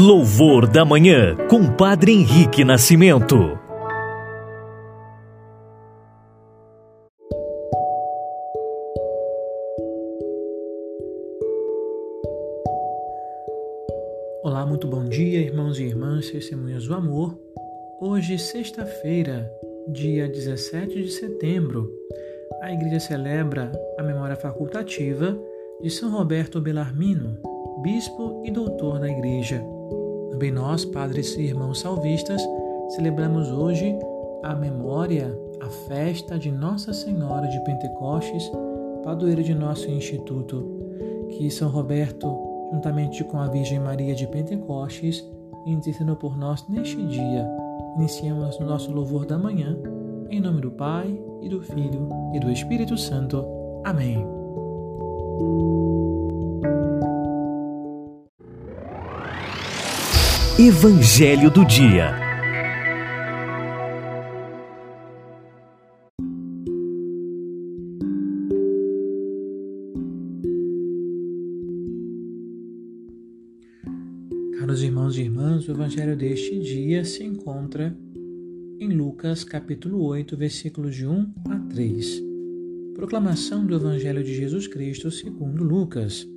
Louvor da Manhã, com Padre Henrique Nascimento. Olá, muito bom dia, irmãos e irmãs, testemunhas do amor. Hoje, sexta-feira, dia 17 de setembro, a Igreja celebra a memória facultativa de São Roberto Belarmino, bispo e doutor da Igreja. Também nós, padres e irmãos salvistas, celebramos hoje a memória, a festa de Nossa Senhora de Pentecostes, padroeira de nosso instituto. Que São Roberto, juntamente com a Virgem Maria de Pentecostes, intercedam por nós neste dia. Iniciamos o nosso louvor da manhã, em nome do Pai, e do Filho, e do Espírito Santo. Amém. Evangelho do Dia. Caros irmãos e irmãs, o Evangelho deste dia se encontra em Lucas capítulo 8, versículos de 1 a 3. Proclamação do Evangelho de Jesus Cristo segundo Lucas.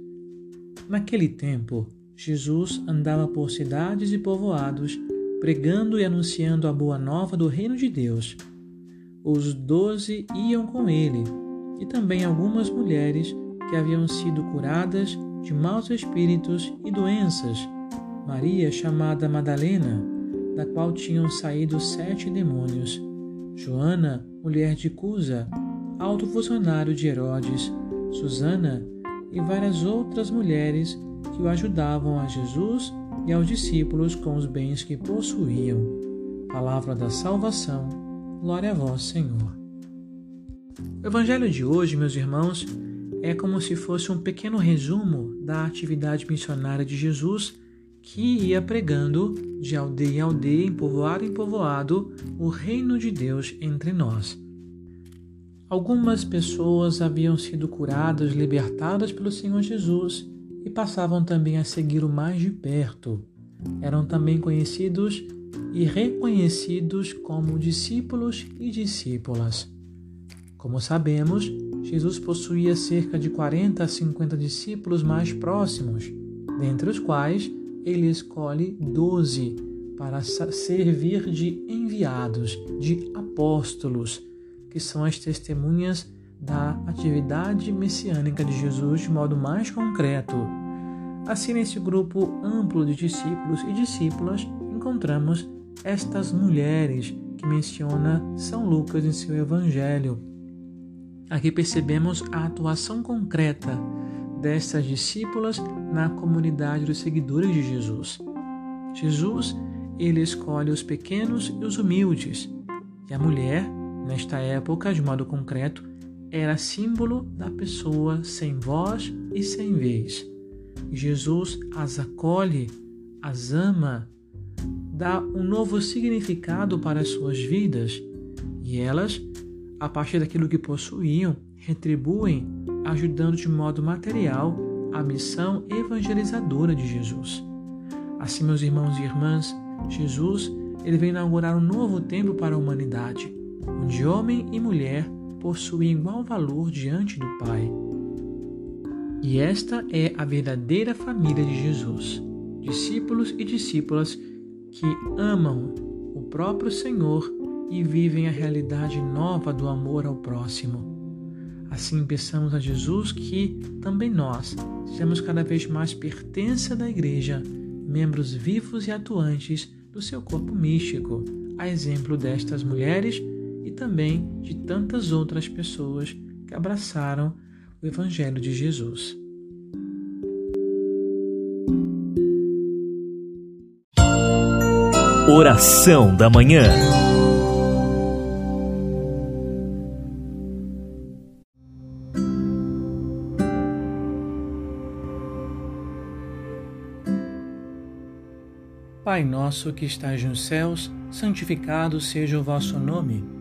Naquele tempo, Jesus andava por cidades e povoados, pregando e anunciando a boa nova do reino de Deus. Os doze iam com ele, e também algumas mulheres que haviam sido curadas de maus espíritos e doenças. Maria, chamada Madalena, da qual tinham saído sete demônios. Joana, mulher de Cusa, alto funcionário de Herodes. Susana e várias outras mulheres que o ajudavam a Jesus e aos discípulos com os bens que possuíam. Palavra da salvação, glória a vós, Senhor. O Evangelho de hoje, meus irmãos, é como se fosse um pequeno resumo da atividade missionária de Jesus que ia pregando de aldeia em aldeia, em povoado em povoado, o reino de Deus entre nós. Algumas pessoas haviam sido curadas, libertadas pelo Senhor Jesus e passavam também a segui-lo mais de perto. Eram também conhecidos e reconhecidos como discípulos e discípulas. Como sabemos, Jesus possuía cerca de 40 a 50 discípulos mais próximos, dentre os quais ele escolhe doze para servir de enviados, de apóstolos, que são as testemunhas da atividade messiânica de Jesus de modo mais concreto. Assim, nesse grupo amplo de discípulos e discípulas, encontramos estas mulheres que menciona São Lucas em seu Evangelho. Aqui percebemos a atuação concreta destas discípulas na comunidade dos seguidores de Jesus. Jesus, ele escolhe os pequenos e os humildes, e a mulher, nesta época, de modo concreto, era símbolo da pessoa sem voz e sem vez. Jesus as acolhe, as ama, dá um novo significado para as suas vidas e elas, a partir daquilo que possuíam, retribuem, ajudando de modo material a missão evangelizadora de Jesus. Assim, meus irmãos e irmãs, Jesus ele vem inaugurar um novo tempo para a humanidade, onde homem e mulher possuem igual valor diante do Pai. E esta é a verdadeira família de Jesus, discípulos e discípulas que amam o próprio Senhor e vivem a realidade nova do amor ao próximo. Assim peçamos a Jesus que também nós sejamos cada vez mais pertença da Igreja, membros vivos e atuantes do seu corpo místico, a exemplo destas mulheres e também de tantas outras pessoas que abraçaram o Evangelho de Jesus. Oração da Manhã Pai nosso que estás nos céus, santificado seja o vosso nome.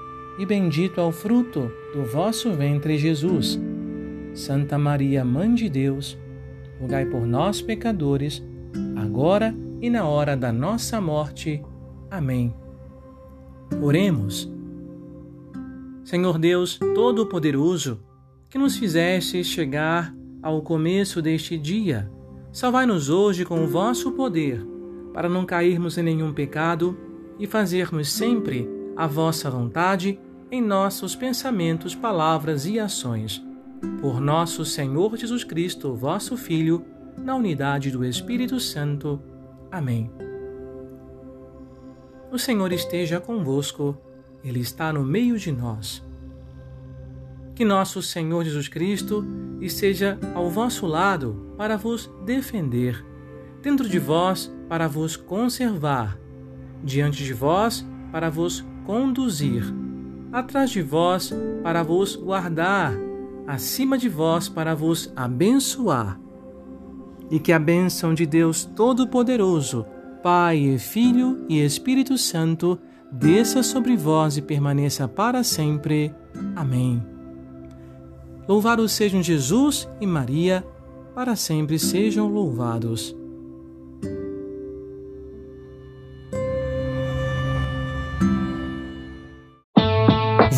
e bendito é o fruto do vosso ventre, Jesus. Santa Maria, Mãe de Deus, rogai por nós, pecadores, agora e na hora da nossa morte. Amém. Oremos. Senhor Deus Todo-Poderoso, que nos fizeste chegar ao começo deste dia, salvai-nos hoje com o vosso poder, para não cairmos em nenhum pecado e fazermos sempre a vossa vontade em nossos pensamentos, palavras e ações por nosso Senhor Jesus Cristo, vosso Filho, na unidade do Espírito Santo. Amém. O Senhor esteja convosco, Ele está no meio de nós. Que nosso Senhor Jesus Cristo esteja ao vosso lado para vos defender, dentro de vós para vos conservar, diante de vós para vos conduzir, atrás de vós para vos guardar acima de vós para vos abençoar. E que a bênção de Deus Todo-Poderoso, Pai, Filho e Espírito Santo, desça sobre vós e permaneça para sempre. Amém. Louvados sejam Jesus e Maria, para sempre sejam louvados.